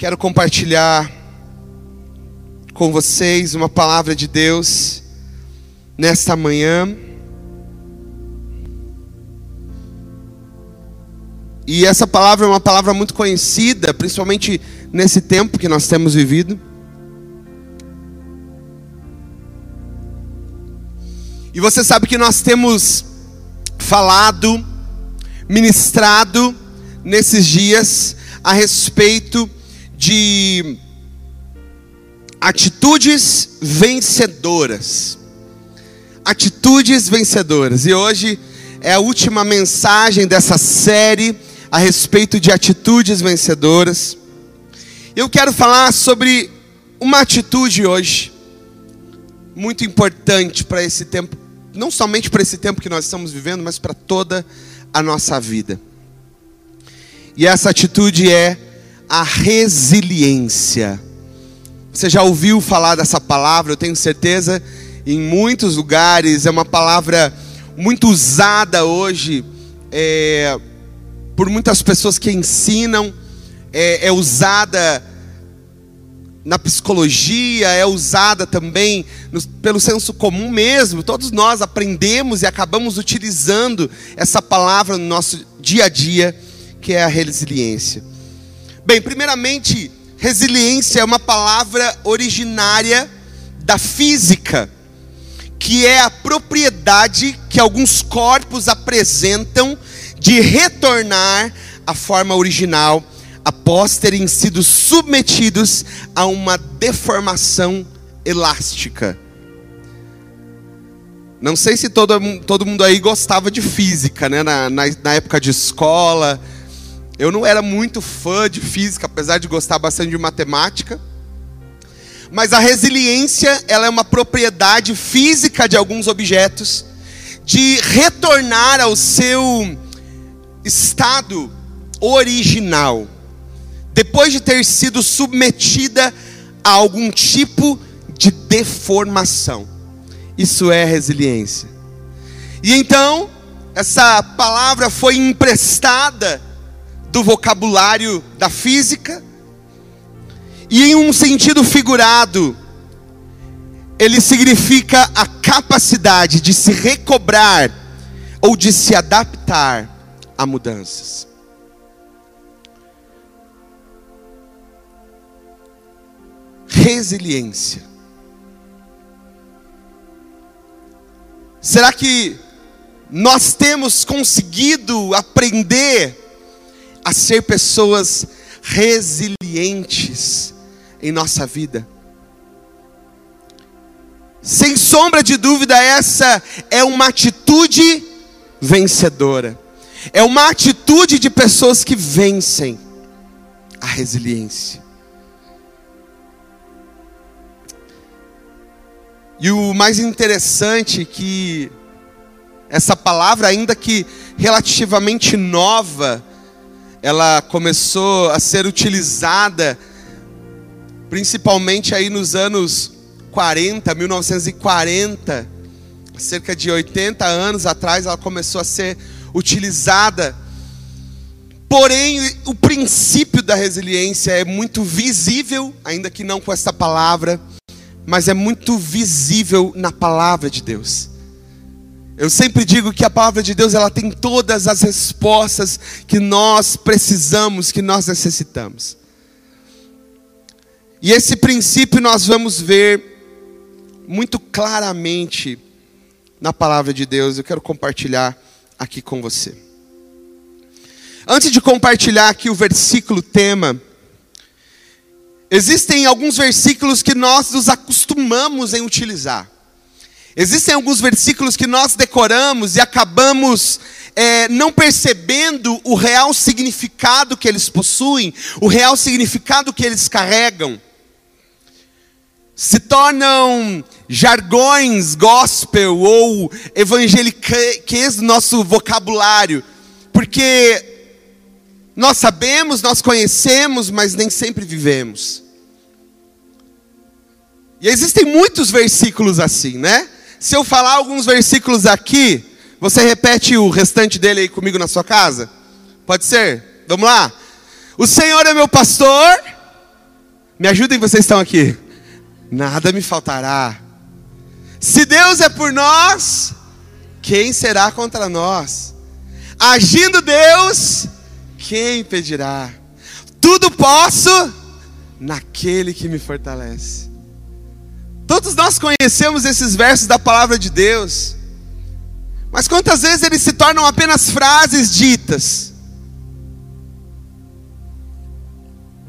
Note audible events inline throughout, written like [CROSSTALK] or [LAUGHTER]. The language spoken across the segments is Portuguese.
Quero compartilhar com vocês uma palavra de Deus nesta manhã. E essa palavra é uma palavra muito conhecida, principalmente nesse tempo que nós temos vivido. E você sabe que nós temos falado, ministrado nesses dias a respeito de atitudes vencedoras. Atitudes vencedoras. E hoje é a última mensagem dessa série a respeito de atitudes vencedoras. Eu quero falar sobre uma atitude hoje muito importante para esse tempo, não somente para esse tempo que nós estamos vivendo, mas para toda a nossa vida. E essa atitude é a resiliência. Você já ouviu falar dessa palavra? Eu tenho certeza, em muitos lugares é uma palavra muito usada hoje é, por muitas pessoas que ensinam, é, é usada na psicologia, é usada também no, pelo senso comum mesmo. Todos nós aprendemos e acabamos utilizando essa palavra no nosso dia a dia, que é a resiliência. Bem, primeiramente, resiliência é uma palavra originária da física, que é a propriedade que alguns corpos apresentam de retornar à forma original após terem sido submetidos a uma deformação elástica. Não sei se todo, todo mundo aí gostava de física, né? Na, na, na época de escola eu não era muito fã de física, apesar de gostar bastante de matemática. Mas a resiliência, ela é uma propriedade física de alguns objetos de retornar ao seu estado original, depois de ter sido submetida a algum tipo de deformação. Isso é resiliência. E então, essa palavra foi emprestada do vocabulário da física, e em um sentido figurado, ele significa a capacidade de se recobrar ou de se adaptar a mudanças. Resiliência. Será que nós temos conseguido aprender a ser pessoas resilientes em nossa vida. Sem sombra de dúvida, essa é uma atitude vencedora. É uma atitude de pessoas que vencem a resiliência. E o mais interessante é que essa palavra, ainda que relativamente nova, ela começou a ser utilizada principalmente aí nos anos 40, 1940, cerca de 80 anos atrás ela começou a ser utilizada. Porém, o princípio da resiliência é muito visível, ainda que não com essa palavra, mas é muito visível na palavra de Deus. Eu sempre digo que a palavra de Deus ela tem todas as respostas que nós precisamos, que nós necessitamos. E esse princípio nós vamos ver muito claramente na palavra de Deus. Eu quero compartilhar aqui com você. Antes de compartilhar aqui o versículo tema, existem alguns versículos que nós nos acostumamos em utilizar. Existem alguns versículos que nós decoramos e acabamos é, não percebendo o real significado que eles possuem, o real significado que eles carregam. Se tornam jargões gospel ou evangeliques do nosso vocabulário, porque nós sabemos, nós conhecemos, mas nem sempre vivemos. E existem muitos versículos assim, né? Se eu falar alguns versículos aqui, você repete o restante dele aí comigo na sua casa? Pode ser? Vamos lá? O Senhor é meu pastor Me ajudem, vocês estão aqui. Nada me faltará. Se Deus é por nós, quem será contra nós? Agindo Deus, quem impedirá? Tudo posso naquele que me fortalece. Todos nós conhecemos esses versos da palavra de Deus, mas quantas vezes eles se tornam apenas frases ditas?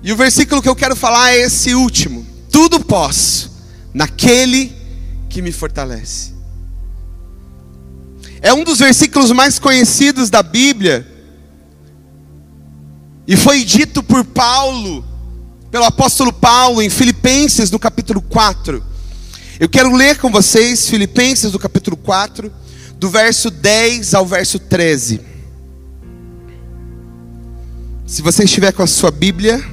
E o versículo que eu quero falar é esse último: Tudo posso naquele que me fortalece. É um dos versículos mais conhecidos da Bíblia. E foi dito por Paulo, pelo apóstolo Paulo, em Filipenses, no capítulo 4. Eu quero ler com vocês Filipenses, no capítulo 4, do verso 10 ao verso 13. Se você estiver com a sua Bíblia,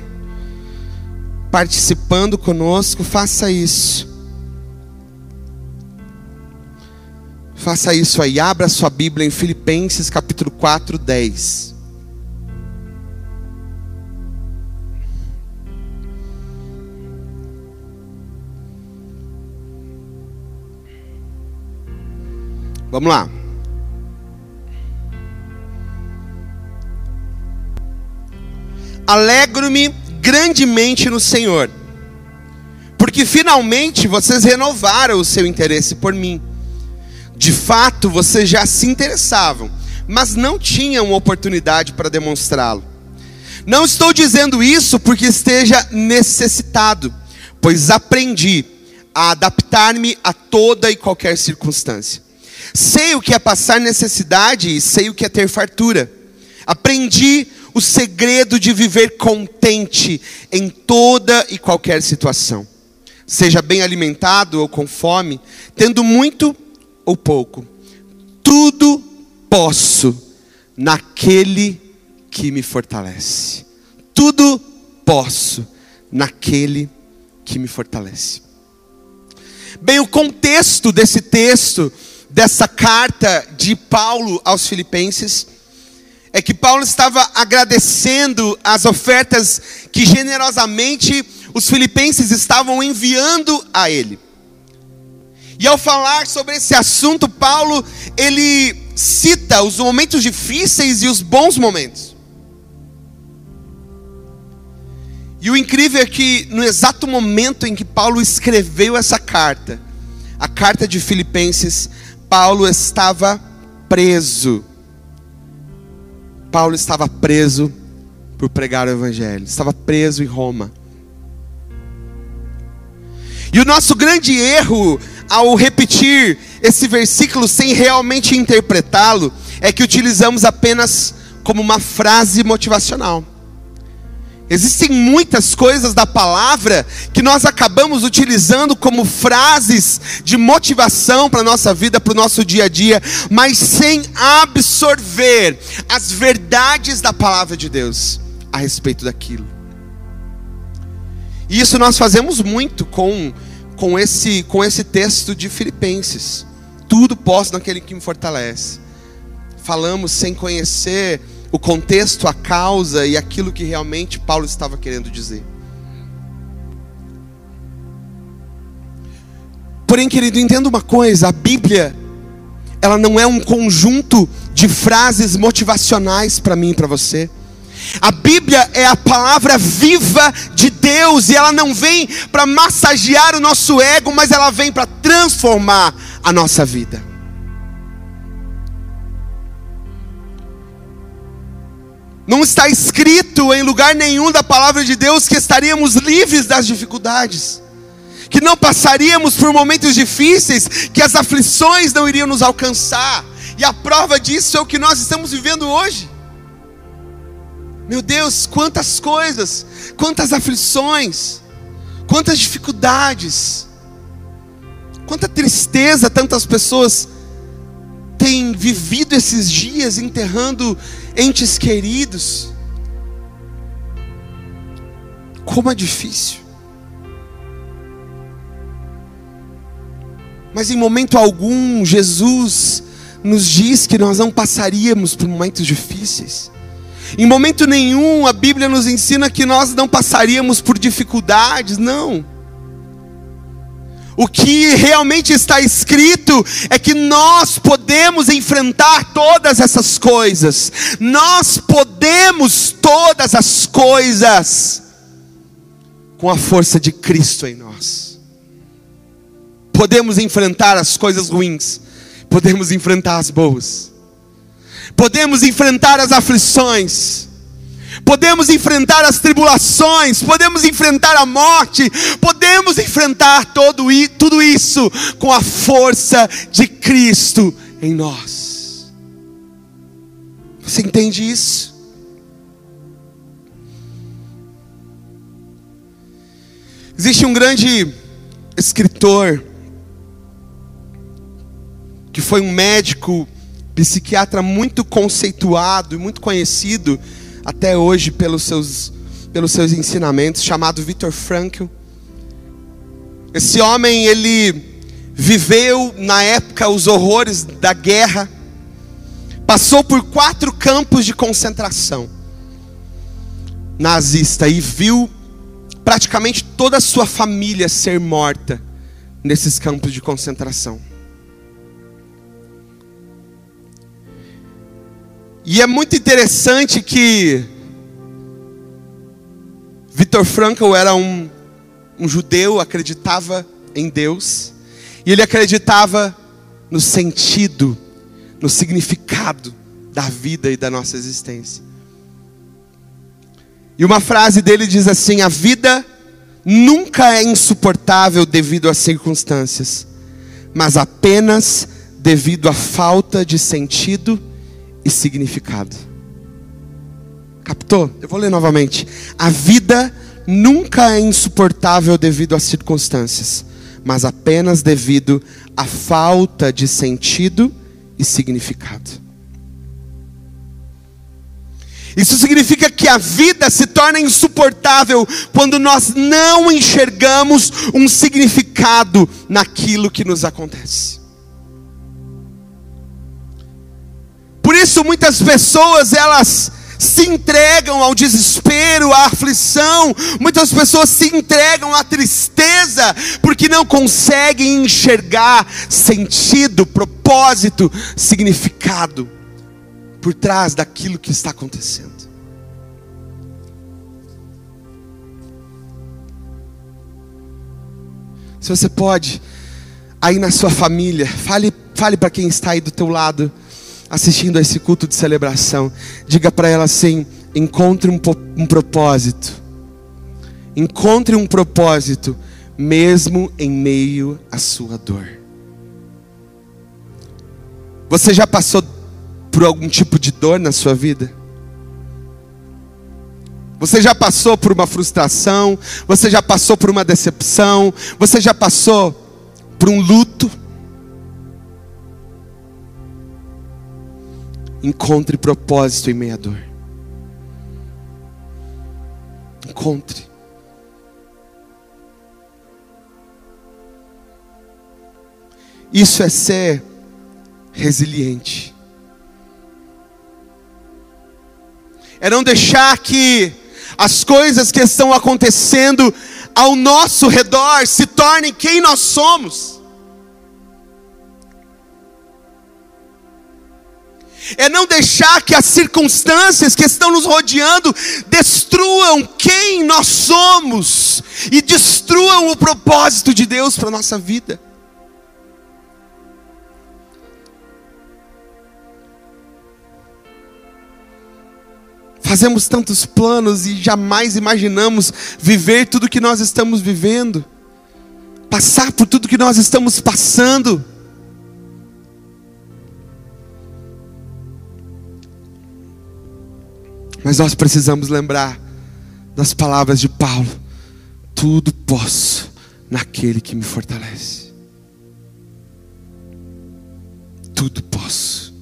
participando conosco, faça isso. Faça isso aí, abra sua Bíblia em Filipenses capítulo 4, 10. Vamos lá. Alegro-me grandemente no Senhor, porque finalmente vocês renovaram o seu interesse por mim. De fato, vocês já se interessavam, mas não tinham oportunidade para demonstrá-lo. Não estou dizendo isso porque esteja necessitado, pois aprendi a adaptar-me a toda e qualquer circunstância. Sei o que é passar necessidade e sei o que é ter fartura. Aprendi o segredo de viver contente em toda e qualquer situação. Seja bem alimentado ou com fome, tendo muito ou pouco, tudo posso naquele que me fortalece. Tudo posso naquele que me fortalece. Bem, o contexto desse texto, dessa carta de Paulo aos Filipenses, é que Paulo estava agradecendo as ofertas que generosamente os filipenses estavam enviando a ele. E ao falar sobre esse assunto, Paulo, ele cita os momentos difíceis e os bons momentos. E o incrível é que no exato momento em que Paulo escreveu essa carta, a carta de Filipenses, Paulo estava preso. Paulo estava preso por pregar o evangelho, estava preso em Roma. E o nosso grande erro ao repetir esse versículo sem realmente interpretá-lo, é que utilizamos apenas como uma frase motivacional. Existem muitas coisas da palavra que nós acabamos utilizando como frases de motivação para a nossa vida, para o nosso dia a dia, mas sem absorver as verdades da palavra de Deus a respeito daquilo. E isso nós fazemos muito com com esse, com esse texto de Filipenses. Tudo posso naquele que me fortalece. Falamos sem conhecer o contexto, a causa e aquilo que realmente Paulo estava querendo dizer. Porém, querido, entenda uma coisa: a Bíblia, ela não é um conjunto de frases motivacionais para mim e para você. A Bíblia é a palavra viva de Deus e ela não vem para massagear o nosso ego, mas ela vem para transformar a nossa vida. Não está escrito em lugar nenhum da palavra de Deus que estaríamos livres das dificuldades, que não passaríamos por momentos difíceis, que as aflições não iriam nos alcançar, e a prova disso é o que nós estamos vivendo hoje. Meu Deus, quantas coisas, quantas aflições, quantas dificuldades, quanta tristeza tantas pessoas têm vivido esses dias enterrando entes queridos. Como é difícil. Mas em momento algum, Jesus nos diz que nós não passaríamos por momentos difíceis. Em momento nenhum a Bíblia nos ensina que nós não passaríamos por dificuldades, não. O que realmente está escrito é que nós podemos enfrentar todas essas coisas, nós podemos todas as coisas com a força de Cristo em nós. Podemos enfrentar as coisas ruins, podemos enfrentar as boas. Podemos enfrentar as aflições, podemos enfrentar as tribulações, podemos enfrentar a morte, podemos enfrentar todo, tudo isso com a força de Cristo em nós. Você entende isso? Existe um grande escritor que foi um médico psiquiatra muito conceituado e muito conhecido até hoje pelos seus, pelos seus ensinamentos, chamado Viktor Frankl. Esse homem, ele viveu na época os horrores da guerra, passou por quatro campos de concentração nazista e viu praticamente toda a sua família ser morta nesses campos de concentração. E é muito interessante que Vitor Frankl era um, um judeu, acreditava em Deus, e ele acreditava no sentido, no significado da vida e da nossa existência. E uma frase dele diz assim: A vida nunca é insuportável devido às circunstâncias, mas apenas devido à falta de sentido e significado. Captou? Eu vou ler novamente. A vida nunca é insuportável devido às circunstâncias, mas apenas devido à falta de sentido e significado. Isso significa que a vida se torna insuportável quando nós não enxergamos um significado naquilo que nos acontece. Isso muitas pessoas elas se entregam ao desespero, à aflição, muitas pessoas se entregam à tristeza, porque não conseguem enxergar sentido, propósito, significado por trás daquilo que está acontecendo. Se você pode, aí na sua família, fale, fale para quem está aí do teu lado assistindo a esse culto de celebração, diga para ela assim: encontre um, um propósito. Encontre um propósito, mesmo em meio à sua dor. Você já passou por algum tipo de dor na sua vida? Você já passou por uma frustração? Você já passou por uma decepção? Você já passou por um luto? Encontre propósito em meia dor. Encontre. Isso é ser resiliente. É não deixar que as coisas que estão acontecendo ao nosso redor se tornem quem nós somos. É não deixar que as circunstâncias que estão nos rodeando destruam quem nós somos e destruam o propósito de Deus para a nossa vida. Fazemos tantos planos e jamais imaginamos viver tudo que nós estamos vivendo, passar por tudo que nós estamos passando. Mas nós precisamos lembrar das palavras de Paulo: tudo posso naquele que me fortalece. Tudo posso.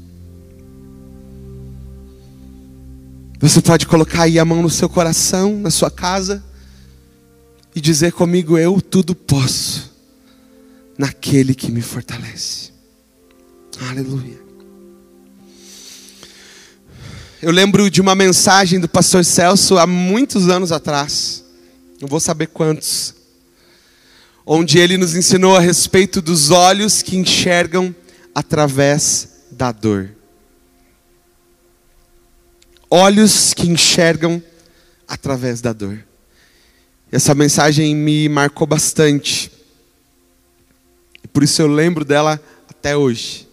Você pode colocar aí a mão no seu coração, na sua casa, e dizer comigo: Eu tudo posso naquele que me fortalece. Aleluia. Eu lembro de uma mensagem do pastor Celso há muitos anos atrás, não vou saber quantos, onde ele nos ensinou a respeito dos olhos que enxergam através da dor. Olhos que enxergam através da dor. Essa mensagem me marcou bastante. Por isso eu lembro dela até hoje.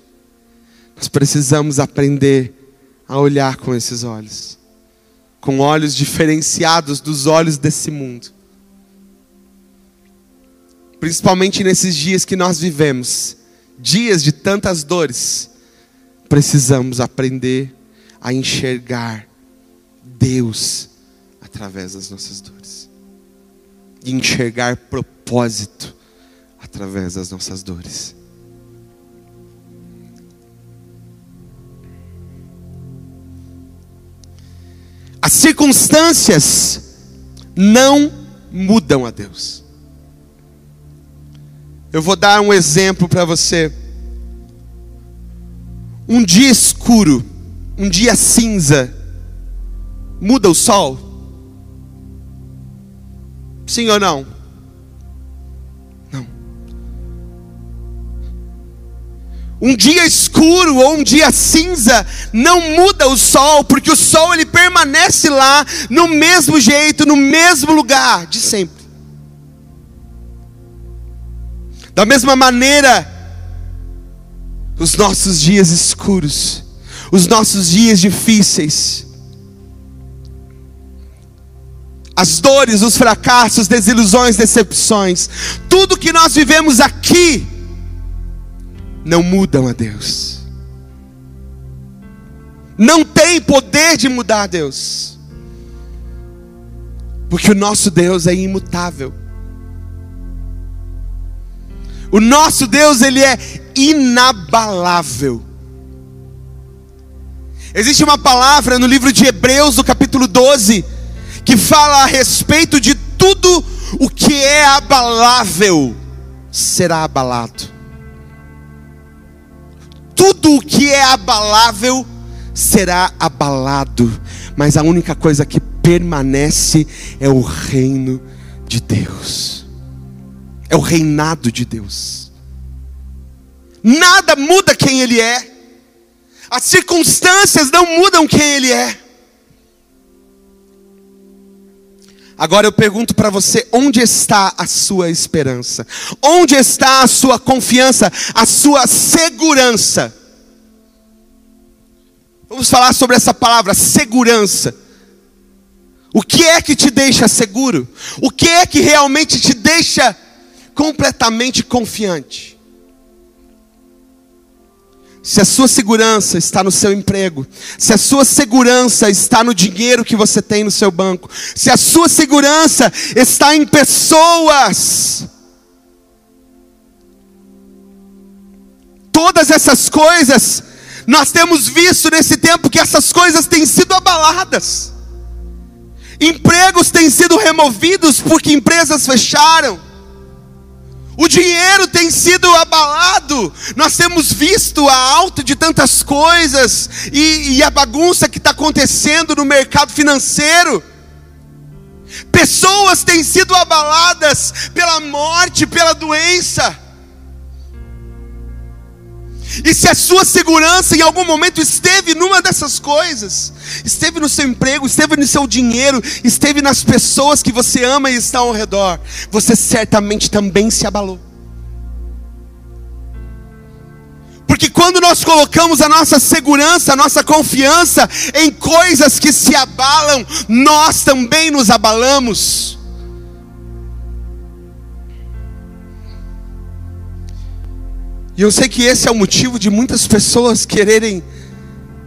Nós precisamos aprender a olhar com esses olhos, com olhos diferenciados dos olhos desse mundo. Principalmente nesses dias que nós vivemos, dias de tantas dores, precisamos aprender a enxergar Deus através das nossas dores, e enxergar propósito através das nossas dores. As circunstâncias não mudam a Deus. Eu vou dar um exemplo para você. Um dia escuro, um dia cinza, muda o sol? Sim ou não? Um dia escuro ou um dia cinza não muda o sol, porque o sol ele permanece lá no mesmo jeito, no mesmo lugar de sempre. Da mesma maneira, os nossos dias escuros, os nossos dias difíceis, as dores, os fracassos, desilusões, decepções, tudo que nós vivemos aqui, não mudam a Deus. Não tem poder de mudar a Deus. Porque o nosso Deus é imutável. O nosso Deus, ele é inabalável. Existe uma palavra no livro de Hebreus, no capítulo 12, que fala a respeito de tudo o que é abalável será abalado tudo o que é abalável será abalado, mas a única coisa que permanece é o reino de Deus, é o reinado de Deus. Nada muda quem Ele é, as circunstâncias não mudam quem Ele é. Agora eu pergunto para você: onde está a sua esperança? Onde está a sua confiança, a sua segurança? Vamos falar sobre essa palavra, segurança. O que é que te deixa seguro? O que é que realmente te deixa completamente confiante? Se a sua segurança está no seu emprego, se a sua segurança está no dinheiro que você tem no seu banco, se a sua segurança está em pessoas, todas essas coisas, nós temos visto nesse tempo que essas coisas têm sido abaladas, empregos têm sido removidos porque empresas fecharam, o dinheiro tem sido abalado, nós temos visto a alta de tantas coisas e, e a bagunça que está acontecendo no mercado financeiro. Pessoas têm sido abaladas pela morte, pela doença. E se a sua segurança em algum momento esteve numa dessas coisas, esteve no seu emprego, esteve no seu dinheiro, esteve nas pessoas que você ama e está ao redor, você certamente também se abalou. Porque quando nós colocamos a nossa segurança, a nossa confiança em coisas que se abalam, nós também nos abalamos. E eu sei que esse é o motivo de muitas pessoas quererem,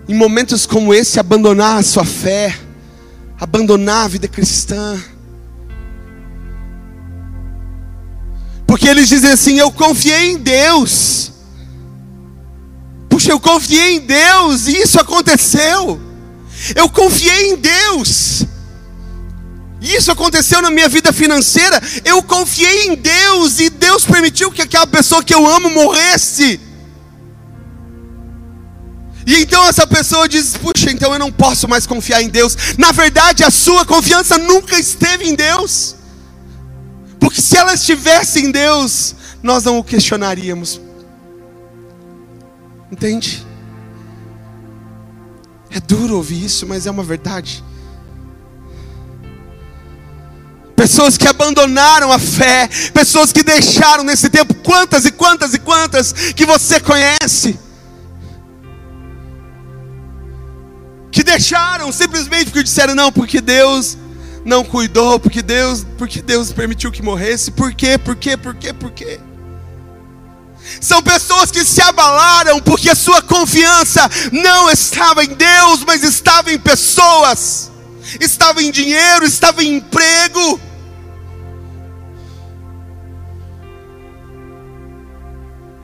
em momentos como esse, abandonar a sua fé, abandonar a vida cristã. Porque eles dizem assim: Eu confiei em Deus. Puxa, eu confiei em Deus e isso aconteceu. Eu confiei em Deus. Isso aconteceu na minha vida financeira. Eu confiei em Deus e Deus permitiu que aquela pessoa que eu amo morresse. E então essa pessoa diz: Puxa, então eu não posso mais confiar em Deus. Na verdade, a sua confiança nunca esteve em Deus. Porque se ela estivesse em Deus, nós não o questionaríamos. Entende? É duro ouvir isso, mas é uma verdade. Pessoas que abandonaram a fé, pessoas que deixaram nesse tempo, quantas e quantas e quantas que você conhece, que deixaram simplesmente porque disseram não, porque Deus não cuidou, porque Deus, porque Deus permitiu que morresse, por quê? Por quê? Por quê? Por quê? São pessoas que se abalaram porque a sua confiança não estava em Deus, mas estava em pessoas, estava em dinheiro, estava em emprego.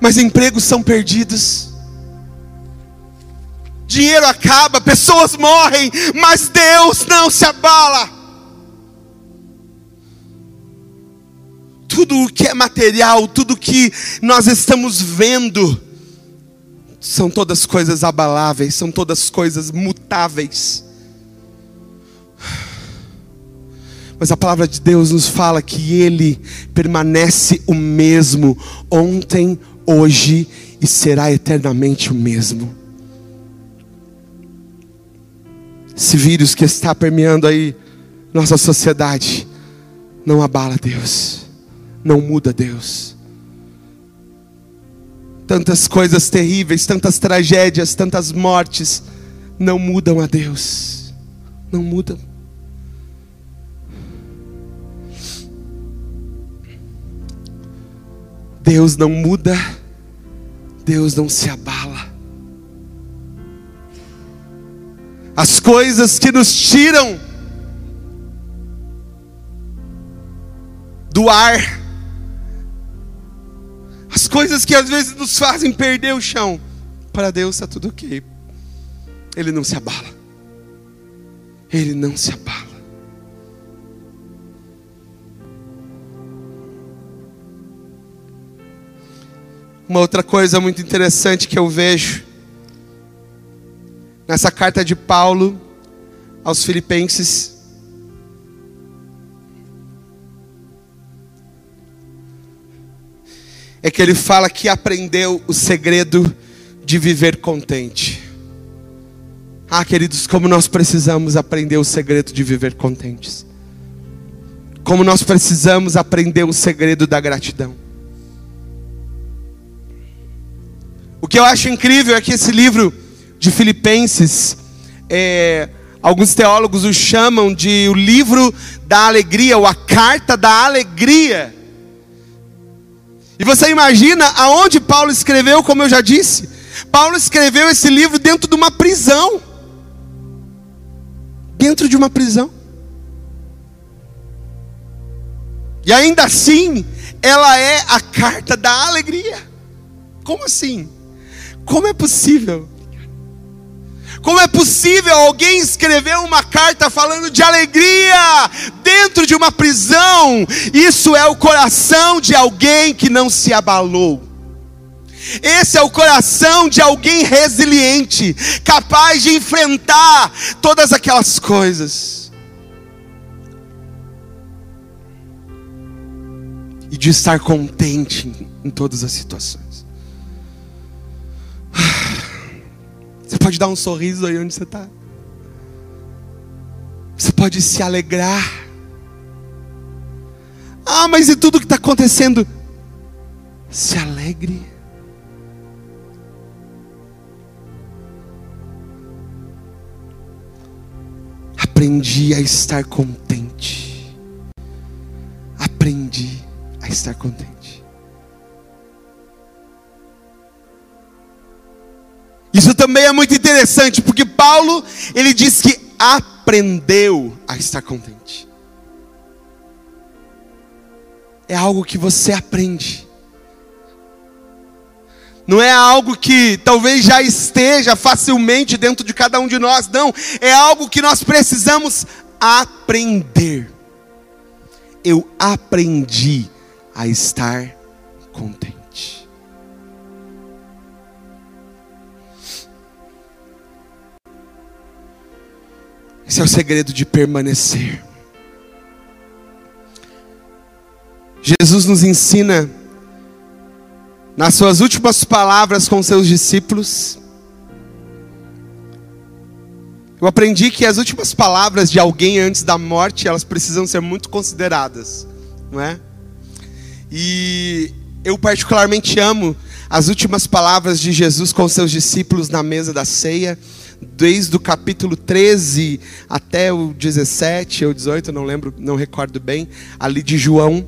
Mas empregos são perdidos, dinheiro acaba, pessoas morrem, mas Deus não se abala. tudo o que é material, tudo que nós estamos vendo, são todas coisas abaláveis, são todas coisas mutáveis. Mas a palavra de Deus nos fala que Ele permanece o mesmo, ontem, hoje e será eternamente o mesmo. Esse vírus que está permeando aí nossa sociedade, não abala Deus não muda Deus. Tantas coisas terríveis, tantas tragédias, tantas mortes, não mudam a Deus. Não mudam. Deus não muda, Deus não se abala. As coisas que nos tiram do ar, as coisas que às vezes nos fazem perder o chão. Para Deus está tudo ok. Ele não se abala. Ele não se abala. Uma outra coisa muito interessante que eu vejo nessa carta de Paulo aos Filipenses é que ele fala que aprendeu o segredo de viver contente. Ah, queridos, como nós precisamos aprender o segredo de viver contentes. Como nós precisamos aprender o segredo da gratidão. O que eu acho incrível é que esse livro de Filipenses, é, alguns teólogos o chamam de o livro da alegria, ou a carta da alegria. E você imagina aonde Paulo escreveu, como eu já disse? Paulo escreveu esse livro dentro de uma prisão. Dentro de uma prisão. E ainda assim, ela é a carta da alegria. Como assim? Como é possível? Como é possível alguém escrever uma carta falando de alegria dentro de uma prisão? Isso é o coração de alguém que não se abalou. Esse é o coração de alguém resiliente, capaz de enfrentar todas aquelas coisas. E de estar contente em, todas as situações. [SIGHS] Você pode dar um sorriso aí onde você está. Você pode se alegrar. Ah, mas e tudo que está acontecendo? Se alegre. Aprendi a estar contente. Aprendi a estar contente. Isso também é muito interessante, porque Paulo, ele diz que aprendeu a estar contente. É algo que você aprende. Não é algo que talvez já esteja facilmente dentro de cada um de nós, não. É algo que nós precisamos aprender. Eu aprendi a estar contente. Esse é o segredo de permanecer. Jesus nos ensina, nas suas últimas palavras com seus discípulos, eu aprendi que as últimas palavras de alguém antes da morte, elas precisam ser muito consideradas, não é? E eu particularmente amo as últimas palavras de Jesus com seus discípulos na mesa da ceia, desde o capítulo 13 até o 17 ou 18, não lembro, não recordo bem, ali de João.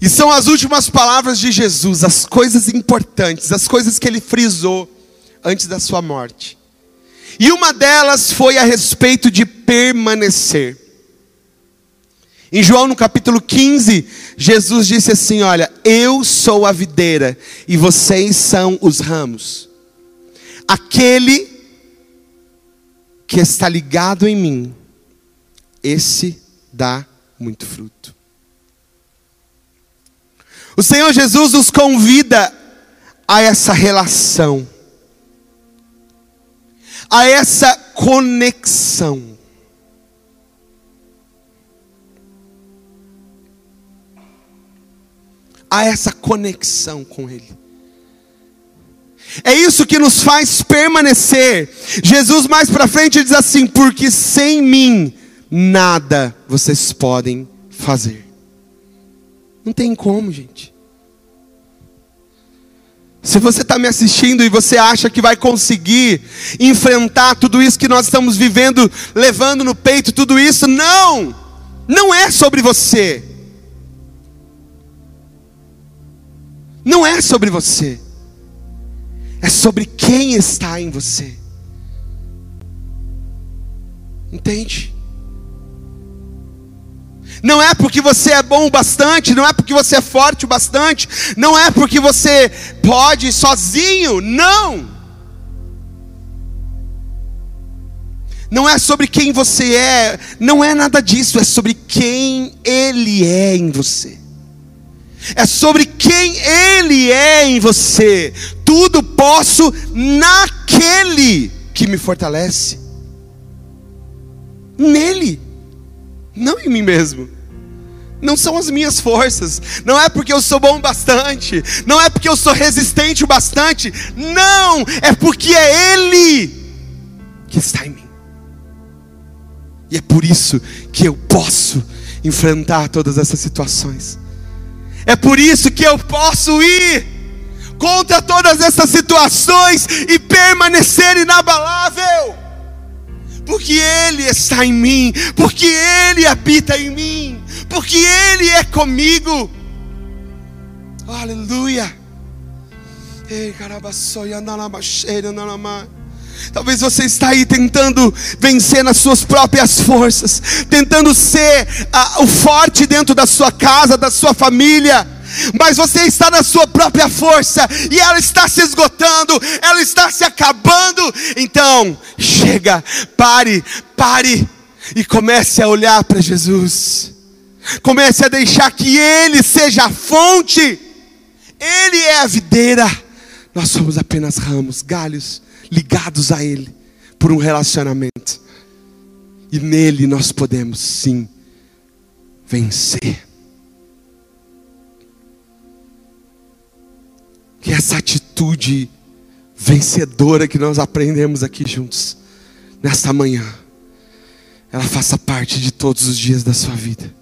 E são as últimas palavras de Jesus, as coisas importantes, as coisas que ele frisou antes da sua morte. E uma delas foi a respeito de permanecer. Em João no capítulo 15, Jesus disse assim: Olha, eu sou a videira e vocês são os ramos. Aquele que está ligado em mim, esse dá muito fruto. O Senhor Jesus nos convida a essa relação a essa conexão. A essa conexão com Ele. É isso que nos faz permanecer. Jesus mais para frente diz assim: porque sem mim nada vocês podem fazer. Não tem como, gente. Se você está me assistindo e você acha que vai conseguir enfrentar tudo isso que nós estamos vivendo, levando no peito tudo isso, não! Não é sobre você. Não é sobre você. É sobre quem está em você. Entende? Não é porque você é bom o bastante, não é porque você é forte o bastante, não é porque você pode sozinho, não. Não é sobre quem você é, não é nada disso, é sobre quem Ele é em você. É sobre quem Ele é em você. Tudo posso naquele que me fortalece. Nele não em mim mesmo. Não são as minhas forças, não é porque eu sou bom bastante, não é porque eu sou resistente o bastante, não, é porque é Ele que está em mim. E é por isso que eu posso enfrentar todas essas situações. É por isso que eu posso ir contra todas essas situações e permanecer inabalável porque Ele está em mim, porque Ele habita em mim, porque Ele é comigo. Aleluia. Talvez você está aí tentando vencer nas suas próprias forças, tentando ser uh, o forte dentro da sua casa, da sua família mas você está na sua própria força e ela está se esgotando, ela está se acabando. Então, chega, pare, pare e comece a olhar para Jesus. Comece a deixar que Ele seja a fonte. Ele é a videira. Nós somos apenas ramos, galhos ligados a Ele por um relacionamento. E nele nós podemos sim vencer. Que essa atitude vencedora que nós aprendemos aqui juntos, nesta manhã, ela faça parte de todos os dias da sua vida.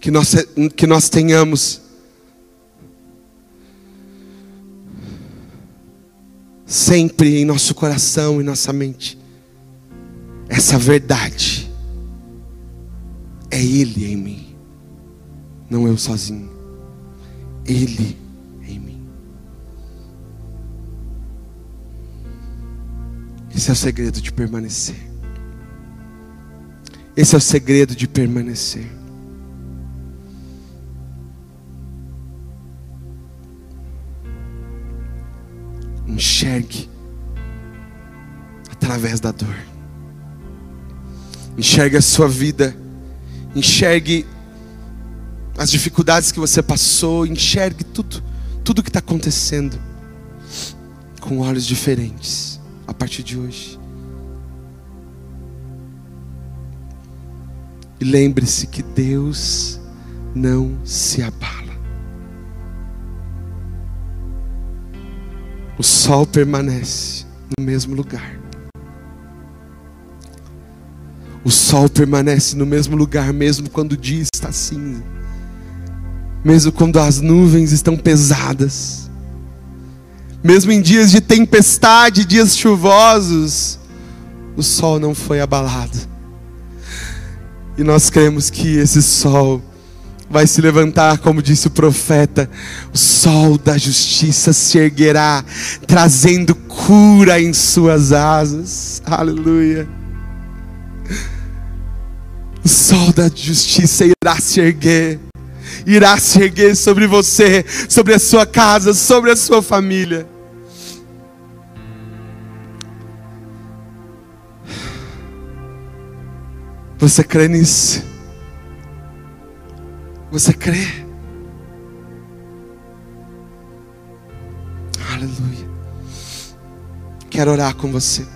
Que nós, que nós tenhamos sempre em nosso coração e nossa mente essa verdade. É Ele em mim, não eu sozinho. Ele Esse é o segredo de permanecer. Esse é o segredo de permanecer. enxergue através da dor. Enxergue a sua vida, enxergue as dificuldades que você passou, enxergue tudo, tudo que está acontecendo com olhos diferentes a partir de hoje. E lembre-se que Deus não se abala. O sol permanece no mesmo lugar. O sol permanece no mesmo lugar, mesmo quando o dia está cinza, mesmo quando as nuvens estão pesadas, mesmo em dias de tempestade, dias chuvosos, o sol não foi abalado. E nós cremos que esse sol vai se levantar, como disse o profeta, o sol da justiça se erguerá, trazendo cura em suas asas. Aleluia. O sol da justiça irá se erguer, irá se erguer sobre você, sobre a sua casa, sobre a sua família. Você crê nisso? Você crê? Aleluia. Quero orar com você.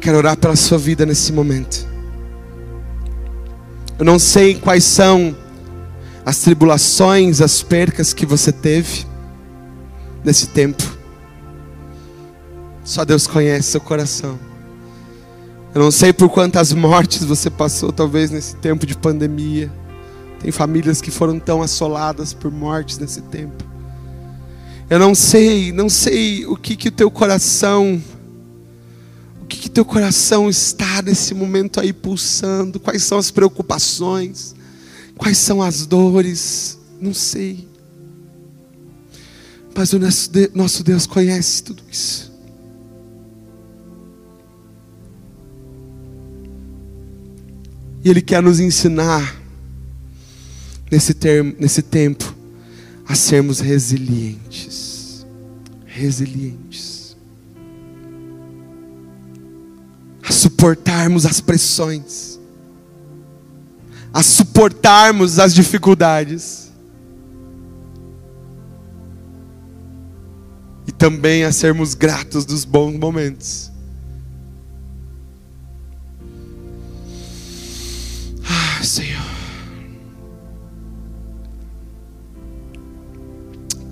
Quero orar pela sua vida nesse momento. Eu não sei quais são as tribulações, as percas que você teve nesse tempo. Só Deus conhece seu coração. Eu não sei por quantas mortes você passou, talvez nesse tempo de pandemia. Tem famílias que foram tão assoladas por mortes nesse tempo. Eu não sei, não sei o que que o teu coração, o que que teu coração está nesse momento aí pulsando, quais são as preocupações, quais são as dores, não sei. Mas o nosso Deus conhece tudo isso. E Ele quer nos ensinar, nesse, termo, nesse tempo, a sermos resilientes. Resilientes. A suportarmos as pressões. A suportarmos as dificuldades. E também a sermos gratos dos bons momentos. Senhor.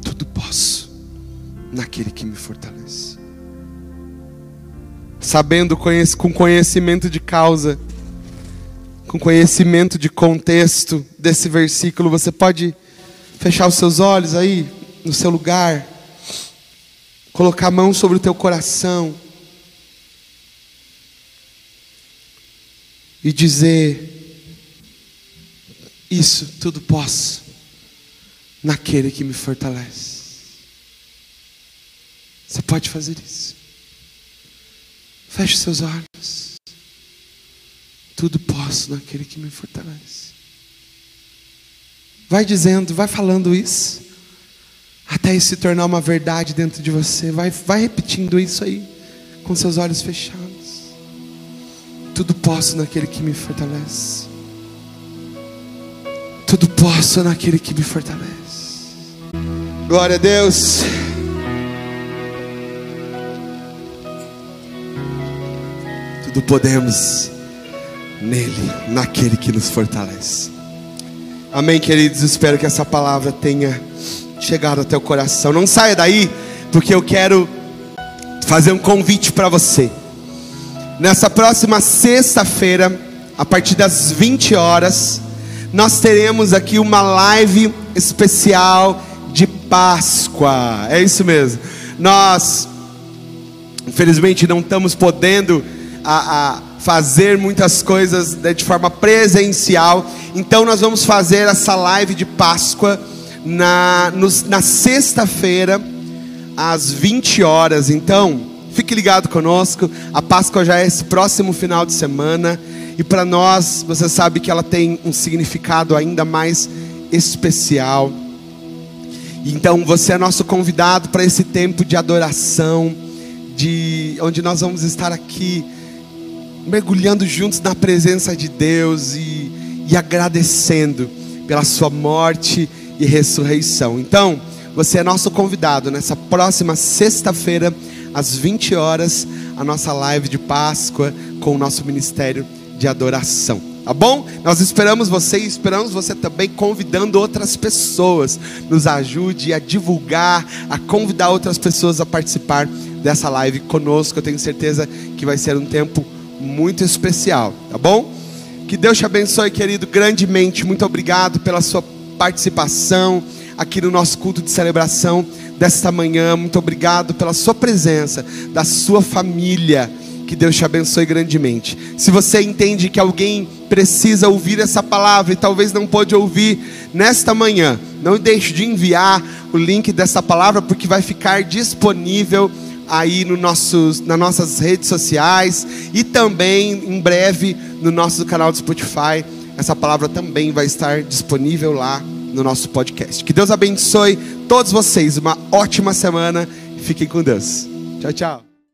Tudo posso naquele que me fortalece. Sabendo com conhecimento de causa, com conhecimento de contexto desse versículo, você pode fechar os seus olhos aí no seu lugar, colocar a mão sobre o teu coração e dizer: isso tudo posso naquele que me fortalece. Você pode fazer isso. Feche seus olhos. Tudo posso naquele que me fortalece. Vai dizendo, vai falando isso, até isso se tornar uma verdade dentro de você. Vai, vai repetindo isso aí, com seus olhos fechados. Tudo posso naquele que me fortalece. Tudo posso naquele que me fortalece. Glória a Deus. Tudo podemos nele, naquele que nos fortalece. Amém, queridos. Espero que essa palavra tenha chegado até o coração. Não saia daí, porque eu quero fazer um convite para você. Nessa próxima sexta-feira, a partir das 20 horas, nós teremos aqui uma live especial de Páscoa. É isso mesmo. Nós, infelizmente, não estamos podendo a, a fazer muitas coisas né, de forma presencial. Então, nós vamos fazer essa live de Páscoa na, na sexta-feira, às 20 horas. Então, fique ligado conosco. A Páscoa já é esse próximo final de semana. E para nós, você sabe que ela tem um significado ainda mais especial. Então, você é nosso convidado para esse tempo de adoração, de onde nós vamos estar aqui mergulhando juntos na presença de Deus e, e agradecendo pela sua morte e ressurreição. Então, você é nosso convidado nessa próxima sexta-feira às 20 horas, a nossa live de Páscoa com o nosso ministério de adoração. Tá bom? Nós esperamos você e esperamos você também convidando outras pessoas. Nos ajude a divulgar, a convidar outras pessoas a participar dessa live conosco. Eu tenho certeza que vai ser um tempo muito especial, tá bom? Que Deus te abençoe, querido, grandemente. Muito obrigado pela sua participação aqui no nosso culto de celebração desta manhã. Muito obrigado pela sua presença, da sua família. Que Deus te abençoe grandemente. Se você entende que alguém precisa ouvir essa palavra e talvez não pode ouvir nesta manhã, não deixe de enviar o link dessa palavra porque vai ficar disponível aí no nossos, nas nossas redes sociais e também em breve no nosso canal do Spotify. Essa palavra também vai estar disponível lá no nosso podcast. Que Deus abençoe todos vocês. Uma ótima semana. Fiquem com Deus. Tchau, tchau.